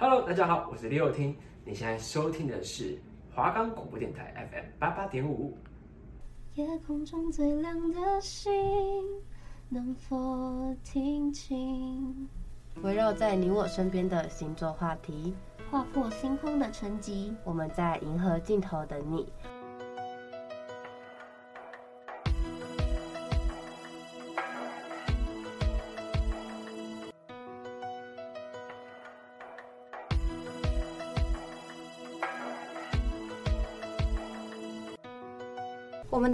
Hello，大家好，我是李友听。你现在收听的是华冈广播电台 FM 八八点五。夜空中最亮的星，能否听清？围绕在你我身边的星座话题，划破星空的沉寂。我们在银河尽头等你。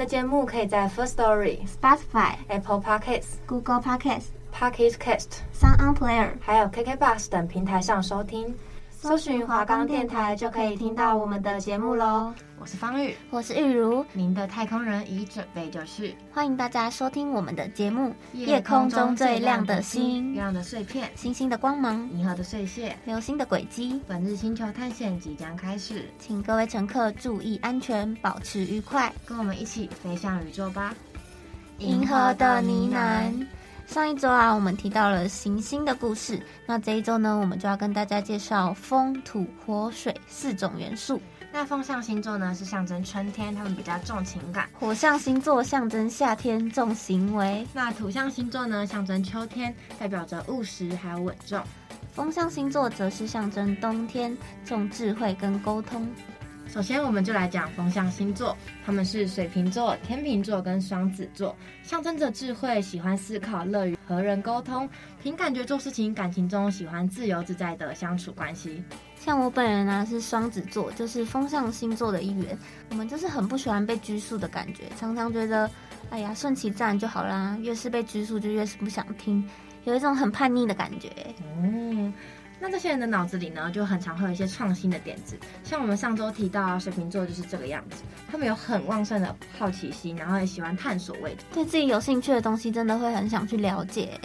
的节目可以在 First Story、Spotify、Apple Podcasts、Google Podcasts、Pocket Cast、Sound On Player，还有 KK Bus 等平台上收听。搜寻华冈电台就可以听到我们的节目喽。我是方玉，我是玉如，您的太空人已准备就绪。欢迎大家收听我们的节目。夜空中最亮的星，月亮的碎片，星星的光芒，银河的碎屑，流星的轨迹。本日星球探险即将开始，请各位乘客注意安全，保持愉快，跟我们一起飞向宇宙吧。银河的呢喃。上一周啊，我们提到了行星的故事。那这一周呢，我们就要跟大家介绍风、土、火、水四种元素。那风象星座呢，是象征春天，他们比较重情感；火象星座象征夏天，重行为。那土象星座呢，象征秋天，代表着务实还有稳重。风象星座则是象征冬天，重智慧跟沟通。首先，我们就来讲风象星座，他们是水瓶座、天秤座跟双子座，象征着智慧，喜欢思考，乐于和人沟通，凭感觉做事情，感情中喜欢自由自在的相处关系。像我本人呢、啊，是双子座，就是风象星座的一员。我们就是很不喜欢被拘束的感觉，常常觉得，哎呀，顺其自然就好啦。越是被拘束，就越是不想听，有一种很叛逆的感觉。嗯。那这些人的脑子里呢，就很常会有一些创新的点子。像我们上周提到水瓶座就是这个样子，他们有很旺盛的好奇心，然后也喜欢探索未知，对自己有兴趣的东西，真的会很想去了解。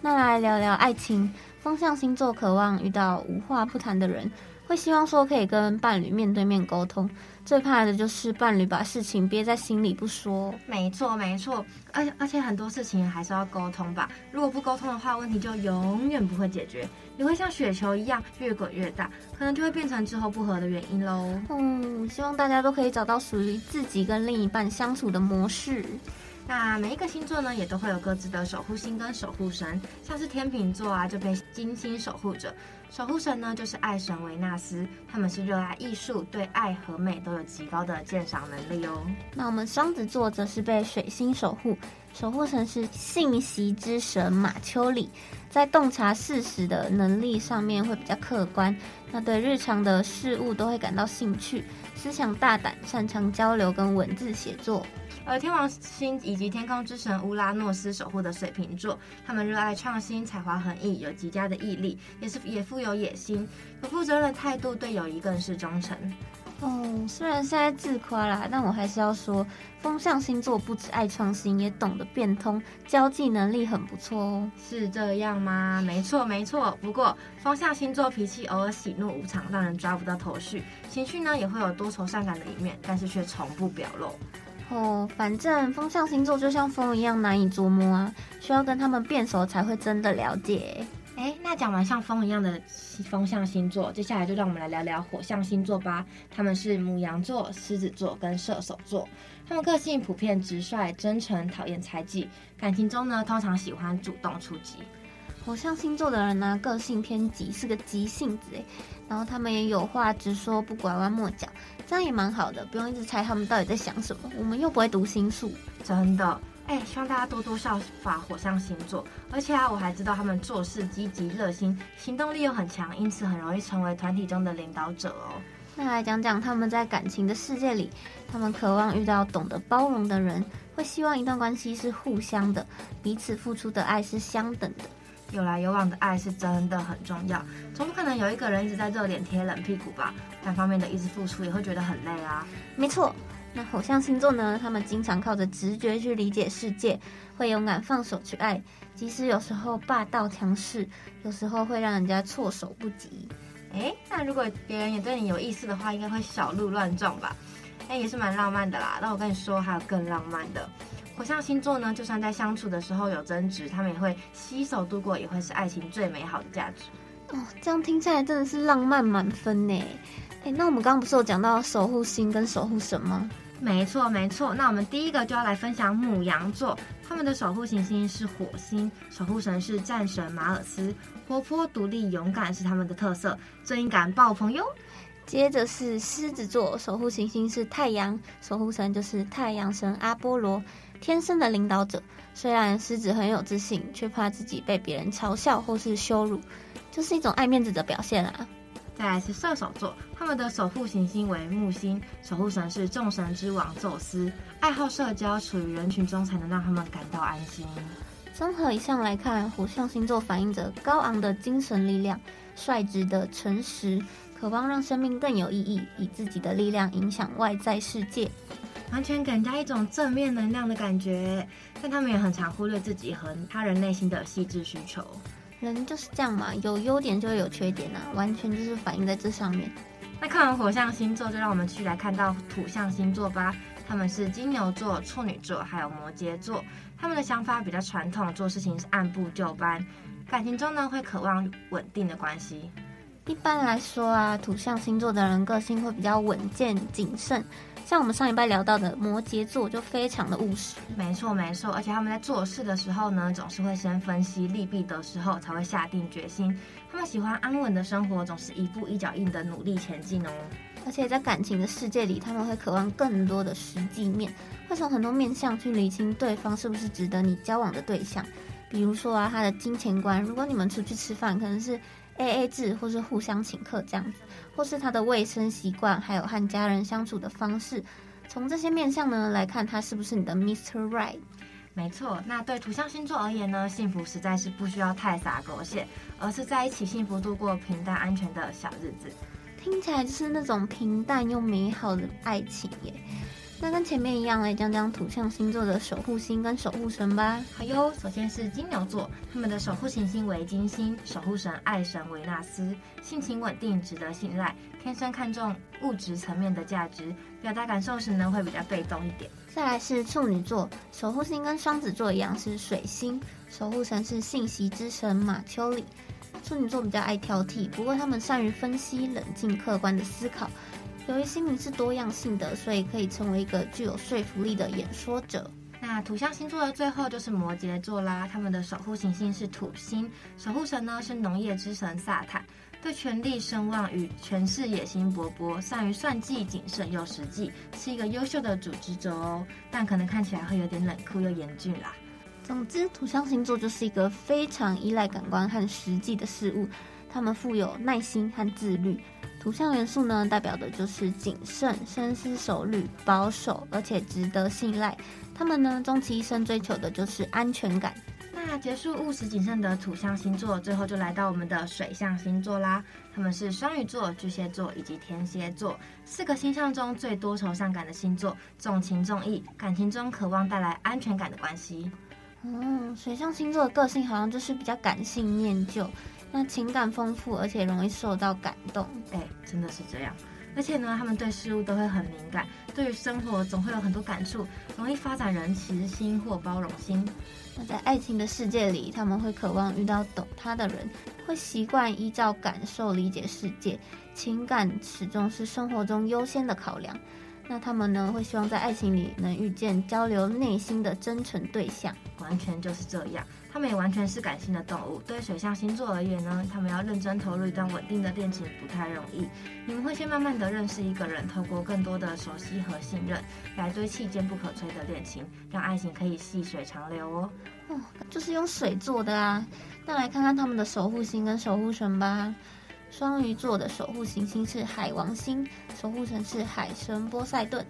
那来聊聊爱情，风象星座渴望遇到无话不谈的人，会希望说可以跟伴侣面对面沟通。最怕的就是伴侣把事情憋在心里不说。没错，没错，而且而且很多事情还是要沟通吧。如果不沟通的话，问题就永远不会解决，你会像雪球一样越滚越大，可能就会变成之后不和的原因喽。嗯，希望大家都可以找到属于自己跟另一半相处的模式。那每一个星座呢，也都会有各自的守护星跟守护神，像是天秤座啊，就被金星守护着。守护神呢，就是爱神维纳斯，他们是热爱艺术，对爱和美都有极高的鉴赏能力哦。那我们双子座则是被水星守护，守护神是信息之神马丘里，在洞察事实的能力上面会比较客观，那对日常的事物都会感到兴趣，思想大胆，擅长交流跟文字写作。而天王星以及天空之神乌拉诺斯守护的水瓶座，他们热爱创新，才华横溢，有极佳的毅力，也是也富有野心，有负责任的态度，对友谊更是忠诚。哦，虽然现在自夸啦，但我还是要说，风象星座不止爱创新，也懂得变通，交际能力很不错哦。是这样吗？没错，没错。不过风象星座脾气偶尔喜怒无常，让人抓不到头绪，情绪呢也会有多愁善感的一面，但是却从不表露。哦，反正风象星座就像风一样难以捉摸啊，需要跟他们变熟才会真的了解。哎，那讲完像风一样的风象星座，接下来就让我们来聊聊火象星座吧。他们是母羊座、狮子座跟射手座，他们个性普遍直率、真诚，讨厌猜忌，感情中呢通常喜欢主动出击。火象星座的人呢，个性偏急，是个急性子哎，然后他们也有话直说，不拐弯抹角。这样也蛮好的，不用一直猜他们到底在想什么。我们又不会读心术，真的。哎，希望大家多多效法火象星座。而且啊，我还知道他们做事积极热心，行动力又很强，因此很容易成为团体中的领导者哦。那来讲讲他们在感情的世界里，他们渴望遇到懂得包容的人，会希望一段关系是互相的，彼此付出的爱是相等的。有来有往的爱是真的很重要，总不可能有一个人一直在热脸贴冷屁股吧？单方面的一直付出也会觉得很累啊。没错，那火象星座呢？他们经常靠着直觉去理解世界，会勇敢放手去爱，即使有时候霸道强势，有时候会让人家措手不及。诶，那如果别人也对你有意思的话，应该会小鹿乱撞吧？诶，也是蛮浪漫的啦。那我跟你说，还有更浪漫的。火象星座呢，就算在相处的时候有争执，他们也会携手度过，也会是爱情最美好的价值。哦，这样听起来真的是浪漫满分呢。哎，那我们刚刚不是有讲到守护星跟守护神吗？没错，没错。那我们第一个就要来分享母羊座，他们的守护行星是火星，守护神是战神马尔斯，活泼、独立、勇敢是他们的特色，正义感爆棚哟。接着是狮子座，守护行星是太阳，守护神就是太阳神阿波罗，天生的领导者。虽然狮子很有自信，却怕自己被别人嘲笑或是羞辱，就是一种爱面子的表现啊。再来是射手座，他们的守护行星为木星，守护神是众神之王宙斯，爱好社交，处于人群中才能让他们感到安心。综合以上来看，火象星座反映着高昂的精神力量，率直的诚实。渴望让生命更有意义，以自己的力量影响外在世界，完全给人家一种正面能量的感觉。但他们也很常忽略自己和他人内心的细致需求。人就是这样嘛，有优点就会有缺点啊，完全就是反映在这上面。那看完火象星座，就让我们继续来看到土象星座吧。他们是金牛座、处女座还有摩羯座。他们的想法比较传统，做事情是按部就班，感情中呢会渴望稳定的关系。一般来说啊，土象星座的人个性会比较稳健谨慎，像我们上一拜聊到的摩羯座就非常的务实。没错没错，而且他们在做事的时候呢，总是会先分析利弊得失后才会下定决心。他们喜欢安稳的生活，总是一步一脚印的努力前进哦。而且在感情的世界里，他们会渴望更多的实际面，会从很多面向去理清对方是不是值得你交往的对象。比如说啊，他的金钱观，如果你们出去吃饭，可能是。A A 制，或是互相请客这样子，或是他的卫生习惯，还有和家人相处的方式，从这些面相呢来看，他是不是你的 Mr. Right？没错，那对土象星座而言呢，幸福实在是不需要太洒狗血，而是在一起幸福度过平淡安全的小日子，听起来就是那种平淡又美好的爱情耶。那跟前面一样，来讲讲土象星座的守护星跟守护神吧。好哟，首先是金牛座，他们的守护行星为金星，守护神爱神维纳斯，性情稳定，值得信赖，天生看重物质层面的价值，表达感受时呢会比较被动一点。再来是处女座，守护星跟双子座一样是水星，守护神是信息之神马丘里。处女座比较爱挑剔，不过他们善于分析、冷静、客观的思考。由于心灵是多样性的，所以可以成为一个具有说服力的演说者。那土象星座的最后就是摩羯座啦，他们的守护行星是土星，守护神呢是农业之神萨坦，对权力、声望与权势野心勃勃，善于算计、谨慎又实际，是一个优秀的组织者哦。但可能看起来会有点冷酷又严峻啦。总之，土象星座就是一个非常依赖感官和实际的事物，他们富有耐心和自律。土象元素呢，代表的就是谨慎、深思熟虑、保守，而且值得信赖。他们呢，终其一生追求的就是安全感。那结束务实谨慎的土象星座，最后就来到我们的水象星座啦。他们是双鱼座、巨蟹座以及天蝎座，四个星象中最多愁善感的星座，重情重义，感情中渴望带来安全感的关系。嗯，水象星座的个性好像就是比较感性、念旧。那情感丰富，而且容易受到感动。哎，真的是这样。而且呢，他们对事物都会很敏感，对于生活总会有很多感触，容易发展仁慈心或包容心。那在爱情的世界里，他们会渴望遇到懂他的人，会习惯依照感受理解世界，情感始终是生活中优先的考量。那他们呢，会希望在爱情里能遇见交流内心的真诚对象。完全就是这样。他们也完全是感性的动物。对水象星座而言呢，他们要认真投入一段稳定的恋情不太容易。你们会先慢慢的认识一个人，透过更多的熟悉和信任，来堆砌坚不可摧的恋情，让爱情可以细水长流哦。哦，就是用水做的啊。那来看看他们的守护星跟守护神吧。双鱼座的守护行星是海王星，守护神是海神波塞顿，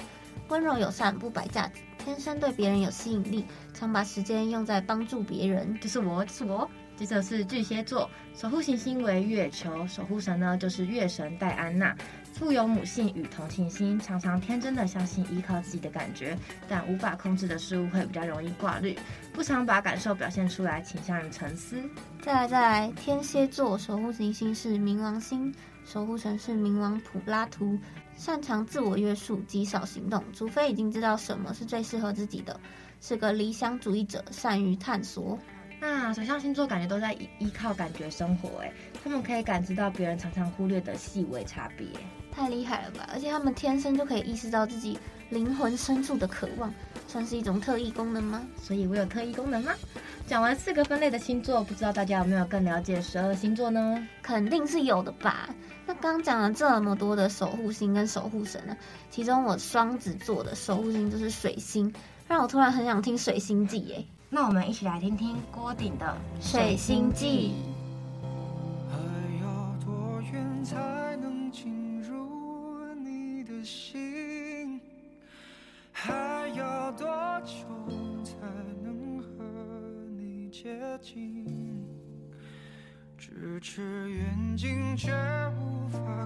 温柔友善，不摆架子。天生对别人有吸引力，常把时间用在帮助别人。就是我，就是我。接着是巨蟹座，守护行星为月球，守护神呢就是月神戴安娜，富有母性与同情心，常常天真的相信依靠自己的感觉，但无法控制的事物会比较容易挂虑，不常把感受表现出来，倾向于沉思。再来再来，天蝎座守护行星是冥王星，守护神是冥王普拉图。擅长自我约束，极少行动，除非已经知道什么是最适合自己的，是个理想主义者，善于探索。那水象星座感觉都在依依靠感觉生活，哎，他们可以感知到别人常常忽略的细微差别，太厉害了吧！而且他们天生就可以意识到自己灵魂深处的渴望，算是一种特异功能吗？所以我有特异功能吗？讲完四个分类的星座，不知道大家有没有更了解十二星座呢？肯定是有的吧。那刚讲了这么多的守护星跟守护神呢，其中我双子座的守护星就是水星，让我突然很想听水星记耶。那我们一起来听听郭顶的《水星记》。还要多远才能进入你的心？还要多久接近？咫尺远近却无法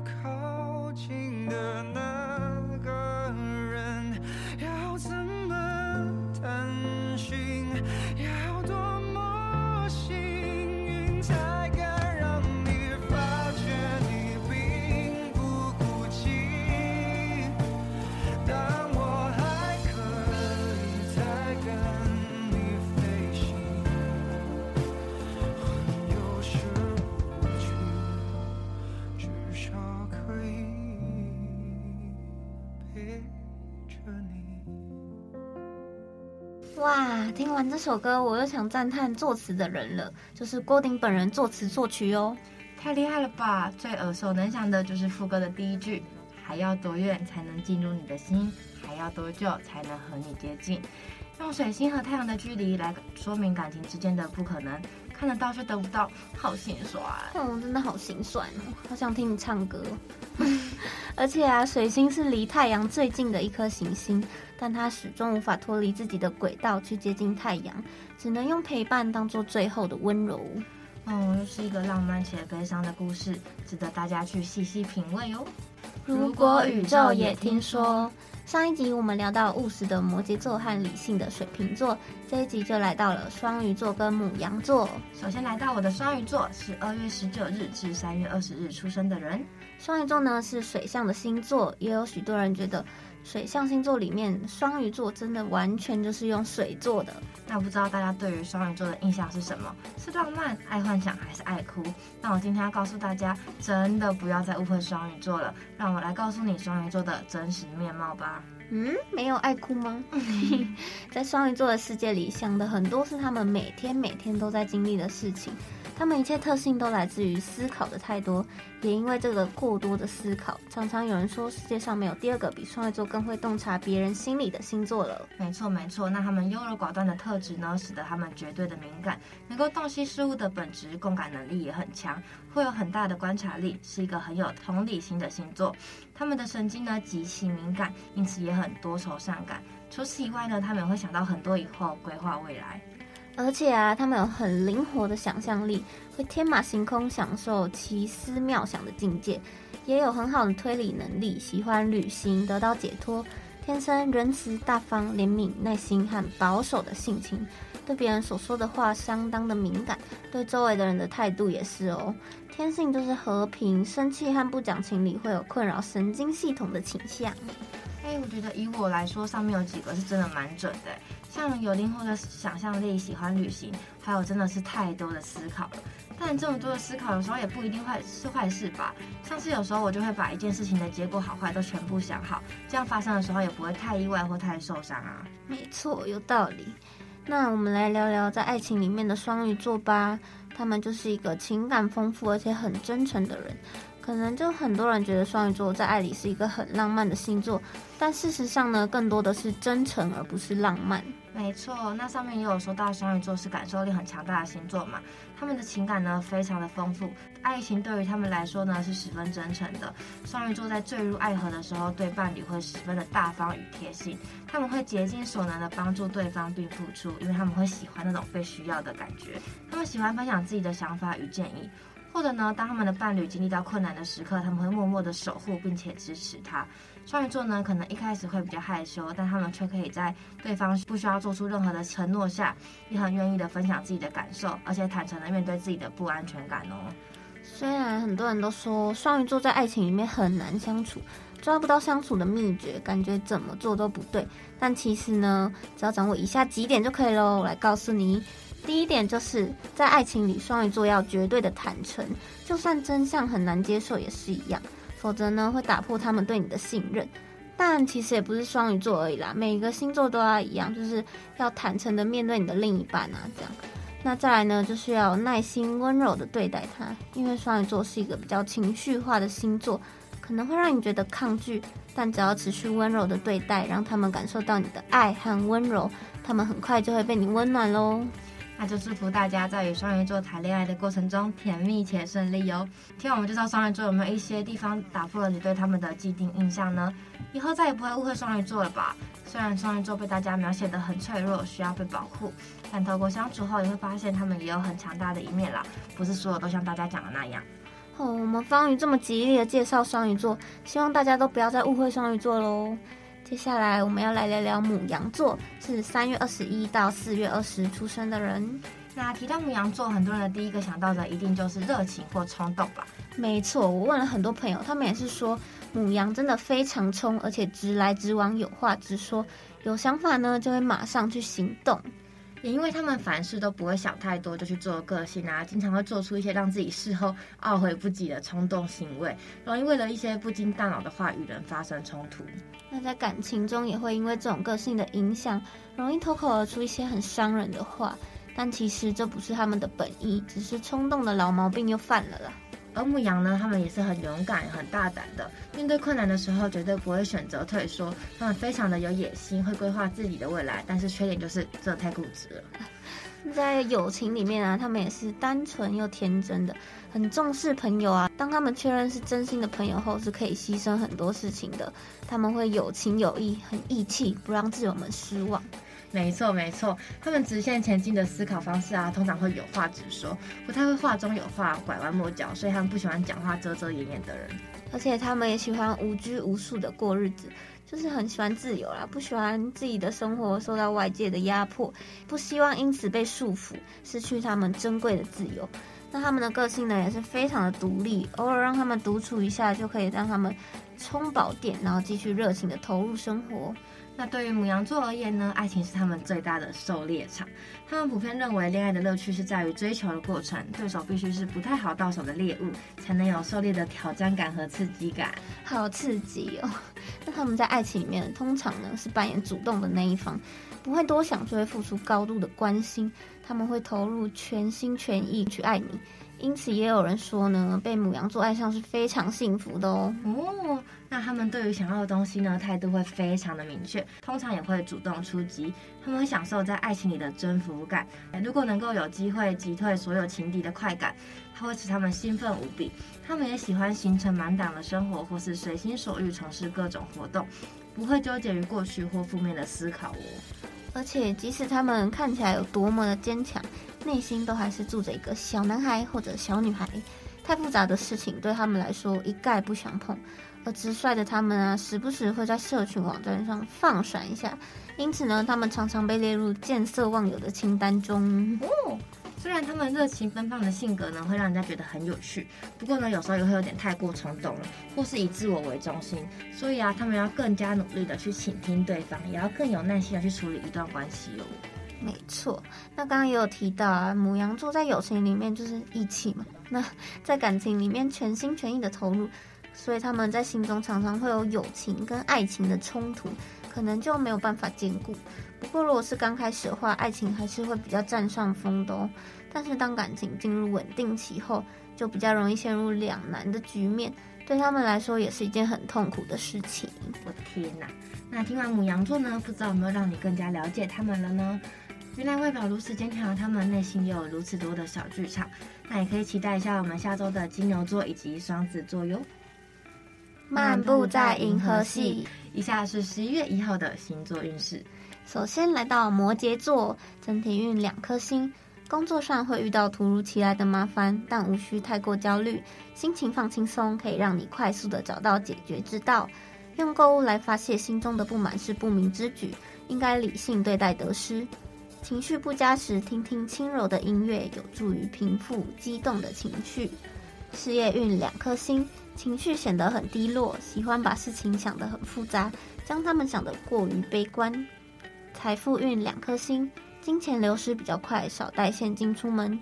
听完这首歌，我又想赞叹作词的人了，就是郭顶本人作词作曲哦，太厉害了吧！最耳熟能详的就是副歌的第一句，还要多远才能进入你的心？还要多久才能和你接近？用水星和太阳的距离来说明感情之间的不可能，看得到却得不到，好心酸。嗯，真的好心酸哦，好想听你唱歌。而且啊，水星是离太阳最近的一颗行星。但它始终无法脱离自己的轨道去接近太阳，只能用陪伴当做最后的温柔。哦，又是一个浪漫且悲伤的故事，值得大家去细细品味哦。如果宇宙也听说，上一集我们聊到务实的摩羯座和理性的水瓶座，这一集就来到了双鱼座跟母羊座。首先来到我的双鱼座，是二月十九日至三月二十日出生的人。双鱼座呢是水象的星座，也有许多人觉得。水象星座里面，双鱼座真的完全就是用水做的。那不知道大家对于双鱼座的印象是什么？是浪漫、爱幻想，还是爱哭？那我今天要告诉大家，真的不要再误会双鱼座了。让我来告诉你双鱼座的真实面貌吧。嗯，没有爱哭吗？在双鱼座的世界里，想的很多是他们每天每天都在经历的事情。他们一切特性都来自于思考的太多，也因为这个过多的思考，常常有人说世界上没有第二个比双鱼座更会洞察别人心理的星座了。没错没错，那他们优柔寡断的特质呢，使得他们绝对的敏感，能够洞悉事物的本质，共感能力也很强，会有很大的观察力，是一个很有同理心的星座。他们的神经呢极其敏感，因此也很多愁善感。除此以外呢，他们也会想到很多以后，规划未来。而且啊，他们有很灵活的想象力，会天马行空，享受奇思妙想的境界，也有很好的推理能力，喜欢旅行，得到解脱，天生仁慈大方、怜悯、耐心和保守的性情，对别人所说的话相当的敏感，对周围的人的态度也是哦。天性就是和平，生气和不讲情理会有困扰神经系统的倾向。哎，我觉得以我来说，上面有几个是真的蛮准的。像有灵活的想象力，喜欢旅行，还有真的是太多的思考了。但这么多的思考，有时候也不一定坏是坏事吧。像是有时候我就会把一件事情的结果好坏都全部想好，这样发生的时候也不会太意外或太受伤啊。没错，有道理。那我们来聊聊在爱情里面的双鱼座吧。他们就是一个情感丰富而且很真诚的人。可能就很多人觉得双鱼座在爱里是一个很浪漫的星座，但事实上呢，更多的是真诚而不是浪漫。没错，那上面也有说到双鱼座是感受力很强大的星座嘛，他们的情感呢非常的丰富，爱情对于他们来说呢是十分真诚的。双鱼座在坠入爱河的时候，对伴侣会十分的大方与贴心，他们会竭尽所能的帮助对方并付出，因为他们会喜欢那种被需要的感觉，他们喜欢分享自己的想法与建议。或者呢，当他们的伴侣经历到困难的时刻，他们会默默的守护并且支持他。双鱼座呢，可能一开始会比较害羞，但他们却可以在对方不需要做出任何的承诺下，也很愿意的分享自己的感受，而且坦诚的面对自己的不安全感哦。虽然很多人都说双鱼座在爱情里面很难相处，抓不到相处的秘诀，感觉怎么做都不对，但其实呢，只要掌握以下几点就可以喽。我来告诉你。第一点就是在爱情里，双鱼座要绝对的坦诚，就算真相很难接受也是一样，否则呢会打破他们对你的信任。但其实也不是双鱼座而已啦，每一个星座都要一样，就是要坦诚的面对你的另一半啊，这样。那再来呢，就是要耐心温柔的对待他，因为双鱼座是一个比较情绪化的星座，可能会让你觉得抗拒，但只要持续温柔的对待，让他们感受到你的爱和温柔，他们很快就会被你温暖喽。那就祝福大家在与双鱼座谈恋爱的过程中甜蜜且顺利哟。听我们介绍双鱼座有没有一些地方打破了你对他们的既定印象呢？以后再也不会误会双鱼座了吧？虽然双鱼座被大家描写得很脆弱，需要被保护，但透过相处后你会发现他们也有很强大的一面啦，不是所有都像大家讲的那样。哦，我们方瑜这么极力的介绍双鱼座，希望大家都不要再误会双鱼座喽。接下来我们要来聊聊母羊座，是三月二十一到四月二十出生的人。那提到母羊座，很多人的第一个想到的一定就是热情或冲动吧？没错，我问了很多朋友，他们也是说母羊真的非常冲，而且直来直往，有话直说，有想法呢就会马上去行动。也因为他们凡事都不会想太多就去做个性啊，经常会做出一些让自己事后懊悔不及的冲动行为，容易为了一些不经大脑的话与人发生冲突。那在感情中也会因为这种个性的影响，容易脱口而出一些很伤人的话，但其实这不是他们的本意，只是冲动的老毛病又犯了啦。而牧羊呢，他们也是很勇敢、很大胆的，面对困难的时候绝对不会选择退缩。他们非常的有野心，会规划自己的未来，但是缺点就是这太固执了。在友情里面啊，他们也是单纯又天真的，很重视朋友啊。当他们确认是真心的朋友后，是可以牺牲很多事情的。他们会有情有义，很义气，不让挚友们失望。没错没错，他们直线前进的思考方式啊，通常会有话直说，不太会话中有话，拐弯抹角，所以他们不喜欢讲话遮遮掩掩的人。而且他们也喜欢无拘无束的过日子，就是很喜欢自由啦，不喜欢自己的生活受到外界的压迫，不希望因此被束缚，失去他们珍贵的自由。那他们的个性呢，也是非常的独立，偶尔让他们独处一下，就可以让他们充饱电，然后继续热情的投入生活。那对于母羊座而言呢，爱情是他们最大的狩猎场。他们普遍认为，恋爱的乐趣是在于追求的过程，对手必须是不太好到手的猎物，才能有狩猎的挑战感和刺激感。好刺激哦！那他们在爱情里面，通常呢是扮演主动的那一方，不会多想，就会付出高度的关心。他们会投入全心全意去爱你。因此，也有人说呢，被母羊座爱上是非常幸福的哦。哦，那他们对于想要的东西呢，态度会非常的明确，通常也会主动出击。他们会享受在爱情里的征服感。如果能够有机会击退所有情敌的快感，它会使他们兴奋无比。他们也喜欢行程满档的生活，或是随心所欲从事各种活动，不会纠结于过去或负面的思考哦。而且，即使他们看起来有多么的坚强，内心都还是住着一个小男孩或者小女孩。太复杂的事情对他们来说一概不想碰。而直率的他们啊，时不时会在社群网站上放闪一下。因此呢，他们常常被列入见色忘友的清单中。哦。虽然他们热情奔放的性格呢，会让人家觉得很有趣，不过呢，有时候也会有点太过冲动了，或是以自我为中心。所以啊，他们要更加努力的去倾听对方，也要更有耐心的去处理一段关系哦。没错，那刚刚也有提到啊，母羊座在友情里面就是义气嘛，那在感情里面全心全意的投入，所以他们在心中常常会有友情跟爱情的冲突，可能就没有办法兼顾。不过如果是刚开始的话，爱情还是会比较占上风的哦。但是当感情进入稳定期后，就比较容易陷入两难的局面，对他们来说也是一件很痛苦的事情。我天哪！那听完母羊座呢，不知道有没有让你更加了解他们了呢？原来外表如此坚强他们，内心也有如此多的小剧场。那也可以期待一下我们下周的金牛座以及双子座哟。漫步在银河系，以下是十一月一号的星座运势。首先来到摩羯座，整体运两颗星。工作上会遇到突如其来的麻烦，但无需太过焦虑，心情放轻松，可以让你快速的找到解决之道。用购物来发泄心中的不满是不明之举，应该理性对待得失。情绪不佳时，听听轻柔的音乐，有助于平复激动的情绪。事业运两颗星，情绪显得很低落，喜欢把事情想得很复杂，将他们想得过于悲观。财富运两颗星。金钱流失比较快，少带现金出门。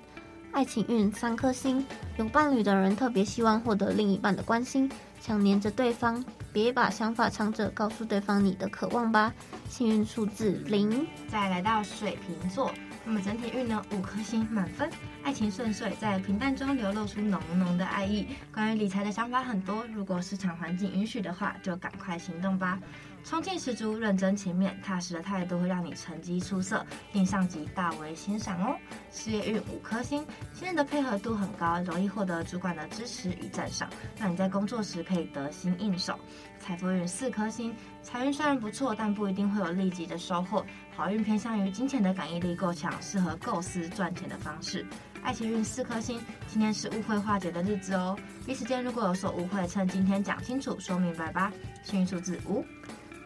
爱情运三颗星，有伴侣的人特别希望获得另一半的关心，想黏着对方，别把想法藏着，告诉对方你的渴望吧。幸运数字零。再来到水瓶座，那么整体运呢，五颗星满分，爱情顺遂，在平淡中流露出浓浓的爱意。关于理财的想法很多，如果市场环境允许的话，就赶快行动吧。冲劲十足，认真勤勉、踏实的态度会让你成绩出色，令上级大为欣赏哦。事业运五颗星，新人的配合度很高，容易获得主管的支持与赞赏，让你在工作时可以得心应手。财富运四颗星，财运虽然不错，但不一定会有立即的收获。好运偏向于金钱的感应力够强，适合构思赚钱的方式。爱情运四颗星，今天是误会化解的日子哦。彼此间如果有所误会，趁今天讲清楚、说明白吧。幸运数字五。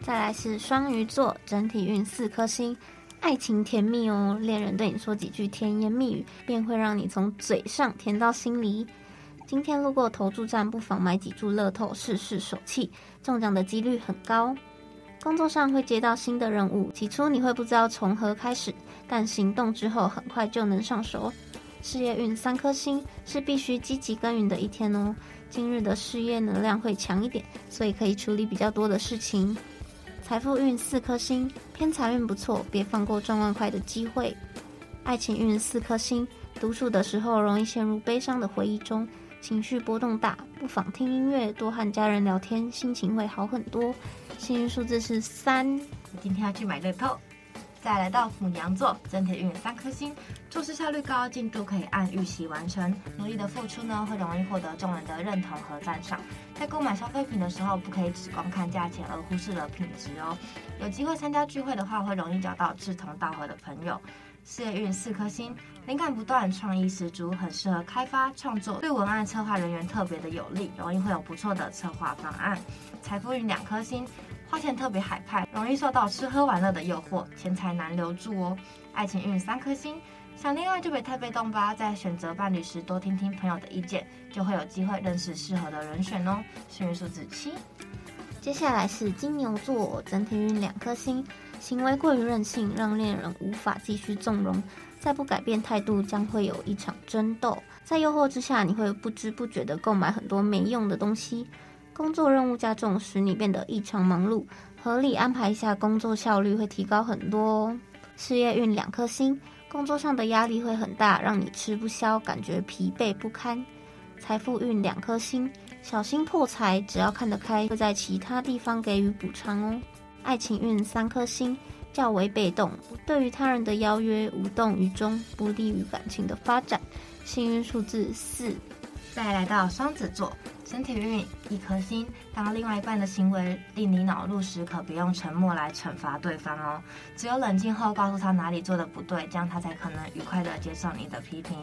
再来是双鱼座，整体运四颗星，爱情甜蜜哦，恋人对你说几句甜言蜜语，便会让你从嘴上甜到心里。今天路过投注站，不妨买几注乐透试试手气，中奖的几率很高。工作上会接到新的任务，起初你会不知道从何开始，但行动之后很快就能上手。事业运三颗星，是必须积极耕耘的一天哦。今日的事业能量会强一点，所以可以处理比较多的事情。财富运四颗星，偏财运不错，别放过赚万块的机会。爱情运四颗星，独处的时候容易陷入悲伤的回忆中，情绪波动大，不妨听音乐，多和家人聊天，心情会好很多。幸运数字是三，今天要去买乐透。再来到牡羊座，整体运三颗星，做事效率高，进度可以按预期完成。努力的付出呢，会容易获得众人的认同和赞赏。在购买消费品的时候，不可以只光看价钱而忽视了品质哦。有机会参加聚会的话，会容易找到志同道合的朋友。事业运四颗星，灵感不断，创意十足，很适合开发创作。对文案策划人员特别的有利，容易会有不错的策划方案。财富运两颗星。花钱特别海派，容易受到吃喝玩乐的诱惑，钱财难留住哦。爱情运三颗星，想恋爱就别太被动吧，在选择伴侣时多听听朋友的意见，就会有机会认识适合的人选哦。幸运数字七。接下来是金牛座，整体运两颗星，行为过于任性，让恋人无法继续纵容，再不改变态度，将会有一场争斗。在诱惑之下，你会不知不觉地购买很多没用的东西。工作任务加重，使你变得异常忙碌。合理安排一下工作，效率会提高很多哦。事业运两颗星，工作上的压力会很大，让你吃不消，感觉疲惫不堪。财富运两颗星，小心破财，只要看得开，会在其他地方给予补偿哦。爱情运三颗星，较为被动，对于他人的邀约无动于衷，不利于感情的发展。幸运数字四。再来到双子座，身体运一颗星。当另外一半的行为令你恼怒时，可别用沉默来惩罚对方哦。只有冷静后告诉他哪里做的不对，这样他才可能愉快地接受你的批评。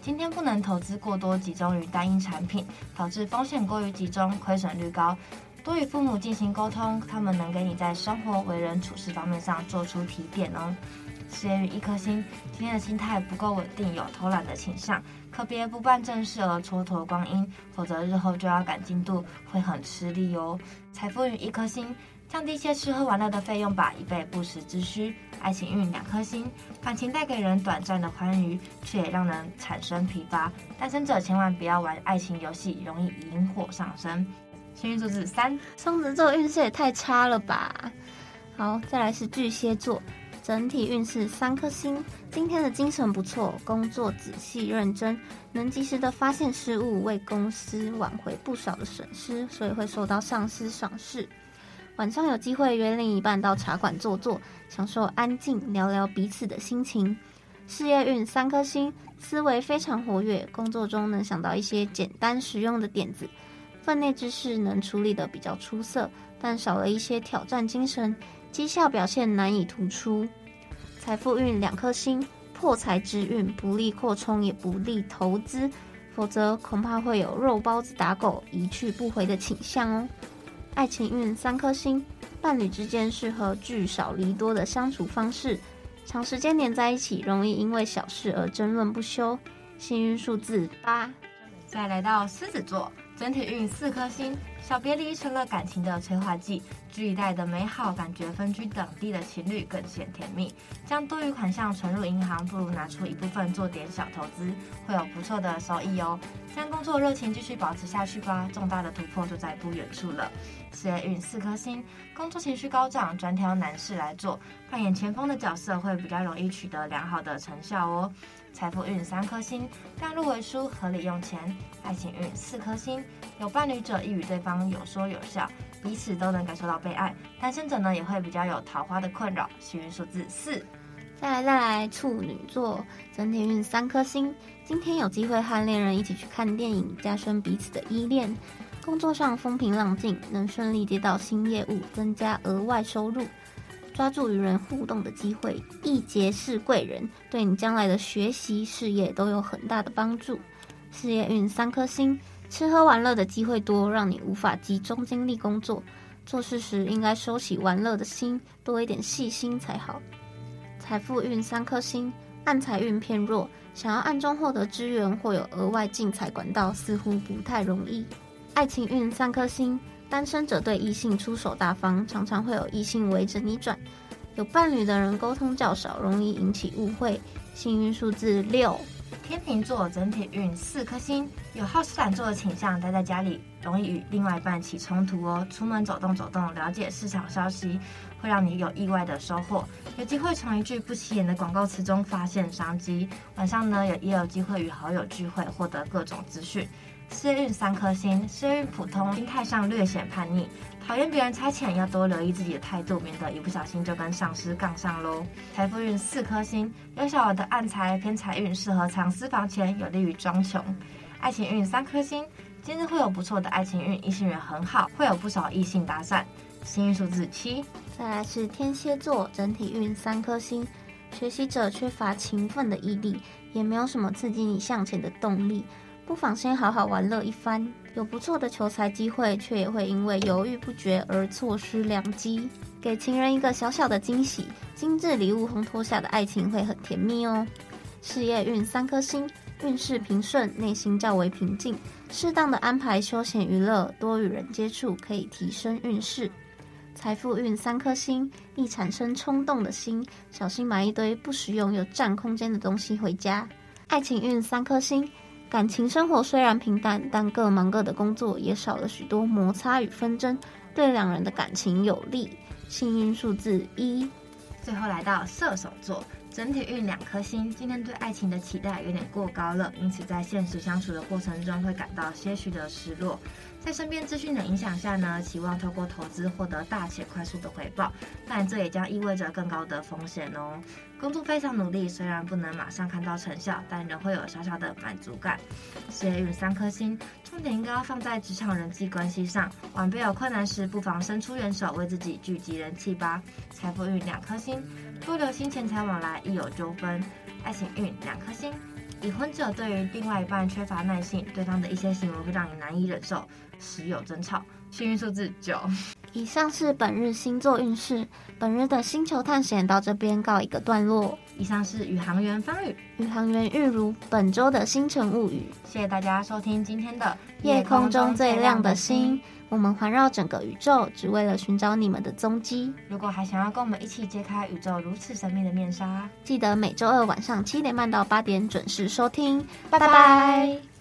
今天不能投资过多，集中于单一产品，导致风险过于集中，亏损率高。多与父母进行沟通，他们能给你在生活、为人处事方面上做出提点哦。事业运一颗星，今天的心态不够稳定，有偷懒的倾向，可别不办正事而蹉跎光阴，否则日后就要赶进度，会很吃力哦。财富运一颗星，降低一些吃喝玩乐的费用吧，以备不时之需。爱情运两颗星，感情带给人短暂的欢愉，却也让人产生疲乏。单身者千万不要玩爱情游戏，容易引火上身。幸运数字三，双子座运势也太差了吧。好，再来是巨蟹座。整体运势三颗星，今天的精神不错，工作仔细认真，能及时的发现失误，为公司挽回不少的损失，所以会受到上司赏识。晚上有机会约另一半到茶馆坐坐，享受安静，聊聊彼此的心情。事业运三颗星，思维非常活跃，工作中能想到一些简单实用的点子，分内之事能处理得比较出色，但少了一些挑战精神。绩效表现难以突出，财富运两颗星，破财之运不利扩充，也不利投资，否则恐怕会有肉包子打狗、一去不回的倾向哦。爱情运三颗星，伴侣之间适合聚少离多的相处方式，长时间黏在一起，容易因为小事而争论不休。幸运数字八。再来到狮子座。整体运四颗星，小别离成了感情的催化剂，距离带的美好感觉，分居等地的情侣更显甜蜜。将多余款项存入银行，不如拿出一部分做点小投资，会有不错的收益哦。将工作热情继续保持下去吧，重大的突破就在不远处了。事业运四颗星，工作情绪高涨，专挑难事来做，扮演前锋的角色会比较容易取得良好的成效哦。财富运三颗星，量入为出，合理用钱。爱情运四颗星，有伴侣者易与对方有说有笑，彼此都能感受到被爱。单身者呢也会比较有桃花的困扰。幸运数字四。再来再来，处女座整体运三颗星，今天有机会和恋人一起去看电影，加深彼此的依恋。工作上风平浪静，能顺利接到新业务，增加额外收入。抓住与人互动的机会，一结是贵人，对你将来的学习、事业都有很大的帮助。事业运三颗星，吃喝玩乐的机会多，让你无法集中精力工作。做事时应该收起玩乐的心，多一点细心才好。财富运三颗星，暗财运偏弱，想要暗中获得资源或有额外进财管道，似乎不太容易。爱情运三颗星，单身者对异性出手大方，常常会有异性围着你转。有伴侣的人沟通较少，容易引起误会。幸运数字六。天秤座整体运四颗星，有好吃懒做的倾向，待在家里容易与另外一半起冲突哦。出门走动走动，了解市场消息，会让你有意外的收获。有机会从一句不起眼的广告词中发现商机。晚上呢，也也有机会与好友聚会，获得各种资讯。事业运三颗星，事业运普通，心态上略显叛逆，讨厌别人差遣，要多留意自己的态度，免得一不小心就跟上司杠上喽。财富运四颗星，有小额的暗财偏财运，适合藏私房钱，有利于装穷。爱情运三颗星，今日会有不错的爱情运，异性缘很好，会有不少异性搭讪。幸运数字七。再来是天蝎座，整体运三颗星，学习者缺乏勤奋的毅力，也没有什么刺激你向前的动力。不妨先好好玩乐一番，有不错的求财机会，却也会因为犹豫不决而错失良机。给情人一个小小的惊喜，精致礼物烘托下的爱情会很甜蜜哦。事业运三颗星，运势平顺，内心较为平静。适当的安排休闲娱乐，多与人接触，可以提升运势。财富运三颗星，易产生冲动的心，小心买一堆不实用又占空间的东西回家。爱情运三颗星。感情生活虽然平淡，但各忙各的工作也少了许多摩擦与纷争，对两人的感情有利。幸运数字一。最后来到射手座，整体运两颗星。今天对爱情的期待有点过高了，因此在现实相处的过程中会感到些许的失落。在身边资讯的影响下呢，期望透过投资获得大且快速的回报，但这也将意味着更高的风险哦。工作非常努力，虽然不能马上看到成效，但仍会有小小的满足感。事业运三颗星，重点应该要放在职场人际关系上。晚辈有困难时，不妨伸出援手，为自己聚集人气吧。财富运两颗星，多留心钱财往来，易有纠纷。爱情运两颗星。已婚者对于另外一半缺乏耐性，对方的一些行为会让你难以忍受，时有争吵。幸运数字九。以上是本日星座运势，本日的星球探险到这边告一个段落。以上是宇航员方宇，宇航员玉如本周的星辰物语。谢谢大家收听今天的夜空中最亮的星。我们环绕整个宇宙，只为了寻找你们的踪迹。如果还想要跟我们一起揭开宇宙如此神秘的面纱，记得每周二晚上七点半到八点准时收听。拜拜。拜拜。